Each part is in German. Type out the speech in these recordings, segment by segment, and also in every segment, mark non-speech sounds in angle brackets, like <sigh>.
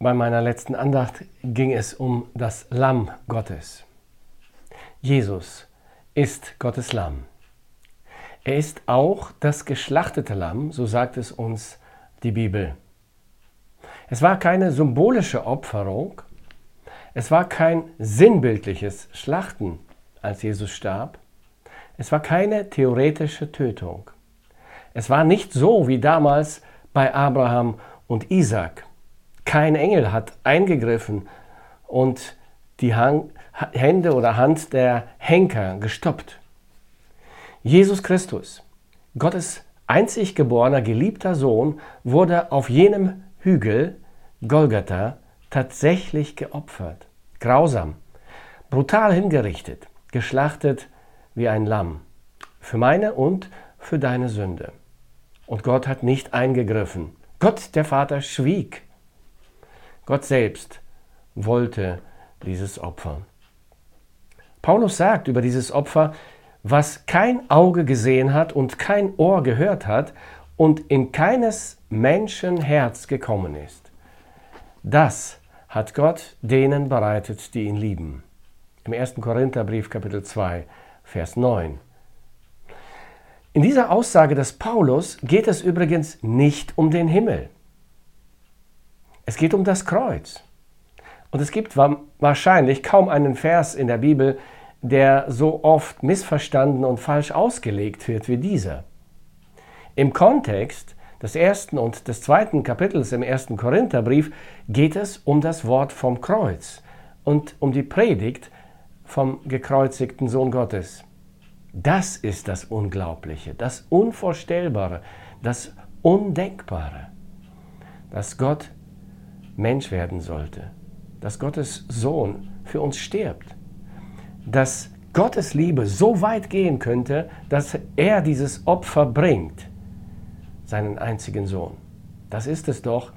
Bei meiner letzten Andacht ging es um das Lamm Gottes. Jesus ist Gottes Lamm. Er ist auch das geschlachtete Lamm, so sagt es uns die Bibel. Es war keine symbolische Opferung, es war kein sinnbildliches Schlachten, als Jesus starb, es war keine theoretische Tötung. Es war nicht so wie damals bei Abraham und Isaac. Kein Engel hat eingegriffen und die Hände oder Hand der Henker gestoppt. Jesus Christus, Gottes einzig geborener geliebter Sohn, wurde auf jenem Hügel Golgatha tatsächlich geopfert, grausam, brutal hingerichtet, geschlachtet wie ein Lamm, für meine und für deine Sünde. Und Gott hat nicht eingegriffen. Gott, der Vater, schwieg. Gott selbst wollte dieses Opfer. Paulus sagt über dieses Opfer, was kein Auge gesehen hat und kein Ohr gehört hat und in keines Menschen Herz gekommen ist. Das hat Gott denen bereitet, die ihn lieben. Im 1. Korintherbrief Kapitel 2, Vers 9. In dieser Aussage des Paulus geht es übrigens nicht um den Himmel. Es geht um das Kreuz. Und es gibt wahrscheinlich kaum einen Vers in der Bibel, der so oft missverstanden und falsch ausgelegt wird wie dieser. Im Kontext des ersten und des zweiten Kapitels im ersten Korintherbrief geht es um das Wort vom Kreuz und um die Predigt vom gekreuzigten Sohn Gottes. Das ist das Unglaubliche, das Unvorstellbare, das Undenkbare, dass Gott Mensch werden sollte, dass Gottes Sohn für uns stirbt, dass Gottes Liebe so weit gehen könnte, dass er dieses Opfer bringt, seinen einzigen Sohn. Das ist es doch,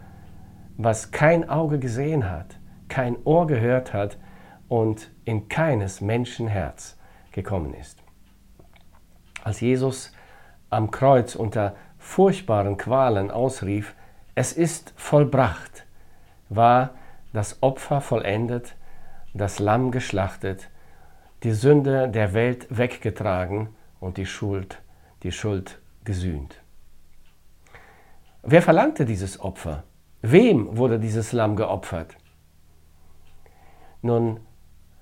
was kein Auge gesehen hat, kein Ohr gehört hat und in keines Menschen Herz gekommen ist. Als Jesus am Kreuz unter furchtbaren Qualen ausrief, es ist vollbracht, war das Opfer vollendet, das Lamm geschlachtet, die Sünde der Welt weggetragen und die Schuld, die Schuld gesühnt. Wer verlangte dieses Opfer? Wem wurde dieses Lamm geopfert? Nun,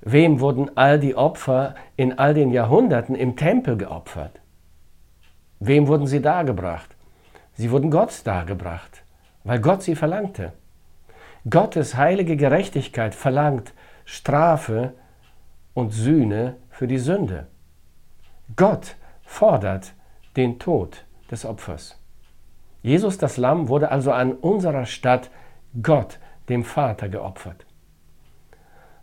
wem wurden all die Opfer in all den Jahrhunderten im Tempel geopfert? Wem wurden sie dargebracht? Sie wurden Gott dargebracht, weil Gott sie verlangte. Gottes heilige Gerechtigkeit verlangt Strafe und Sühne für die Sünde. Gott fordert den Tod des Opfers. Jesus das Lamm wurde also an unserer Stadt Gott, dem Vater, geopfert.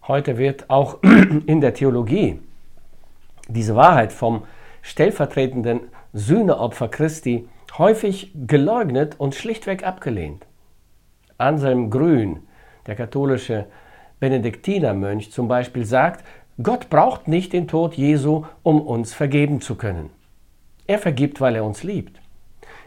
Heute wird auch <clears throat> in der Theologie diese Wahrheit vom stellvertretenden Sühneopfer Christi häufig geleugnet und schlichtweg abgelehnt. Anselm Grün, der katholische Benediktinermönch zum Beispiel, sagt, Gott braucht nicht den Tod Jesu, um uns vergeben zu können. Er vergibt, weil er uns liebt.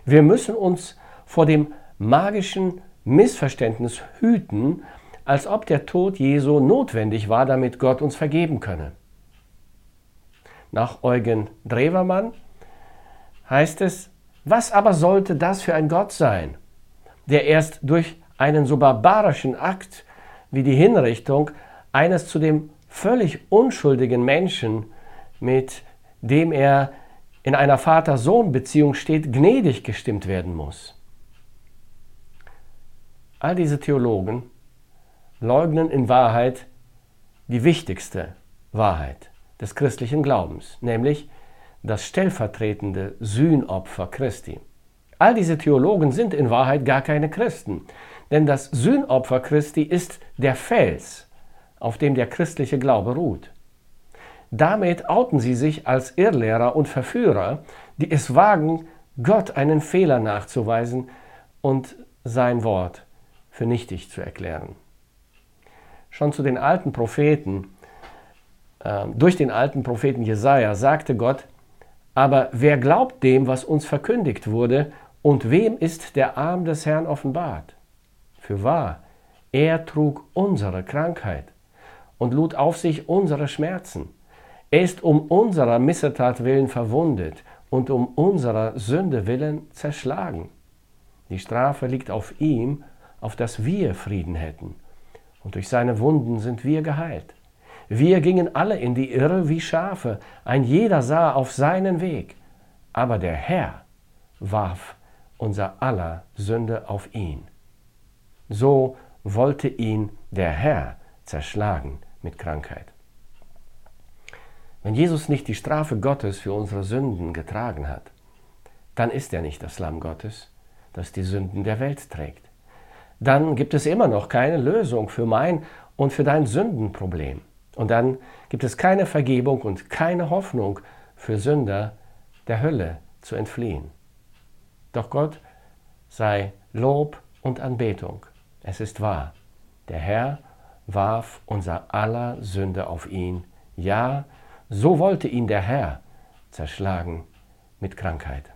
Wir müssen uns vor dem magischen Missverständnis hüten, als ob der Tod Jesu notwendig war, damit Gott uns vergeben könne. Nach Eugen Drewermann heißt es, was aber sollte das für ein Gott sein, der erst durch einen so barbarischen Akt wie die Hinrichtung eines zu dem völlig unschuldigen Menschen, mit dem er in einer Vater-Sohn-Beziehung steht, gnädig gestimmt werden muss. All diese Theologen leugnen in Wahrheit die wichtigste Wahrheit des christlichen Glaubens, nämlich das stellvertretende Sühnopfer Christi. All diese Theologen sind in Wahrheit gar keine Christen, denn das Sühnopfer Christi ist der Fels, auf dem der christliche Glaube ruht. Damit outen sie sich als Irrlehrer und Verführer, die es wagen, Gott einen Fehler nachzuweisen und sein Wort für nichtig zu erklären. Schon zu den alten Propheten, äh, durch den alten Propheten Jesaja sagte Gott: Aber wer glaubt dem, was uns verkündigt wurde, und wem ist der Arm des Herrn offenbart? Für wahr, Er trug unsere Krankheit und lud auf sich unsere Schmerzen. Er ist um unserer Missetat willen verwundet und um unserer Sünde willen zerschlagen. Die Strafe liegt auf ihm, auf dass wir Frieden hätten. Und durch seine Wunden sind wir geheilt. Wir gingen alle in die Irre wie Schafe, ein jeder sah auf seinen Weg. Aber der Herr warf unser aller Sünde auf ihn. So wollte ihn der Herr zerschlagen mit Krankheit. Wenn Jesus nicht die Strafe Gottes für unsere Sünden getragen hat, dann ist er nicht das Lamm Gottes, das die Sünden der Welt trägt. Dann gibt es immer noch keine Lösung für mein und für dein Sündenproblem. Und dann gibt es keine Vergebung und keine Hoffnung für Sünder, der Hölle zu entfliehen. Doch Gott sei Lob und Anbetung. Es ist wahr. Der Herr warf unser aller Sünde auf ihn. Ja, so wollte ihn der Herr zerschlagen mit Krankheit.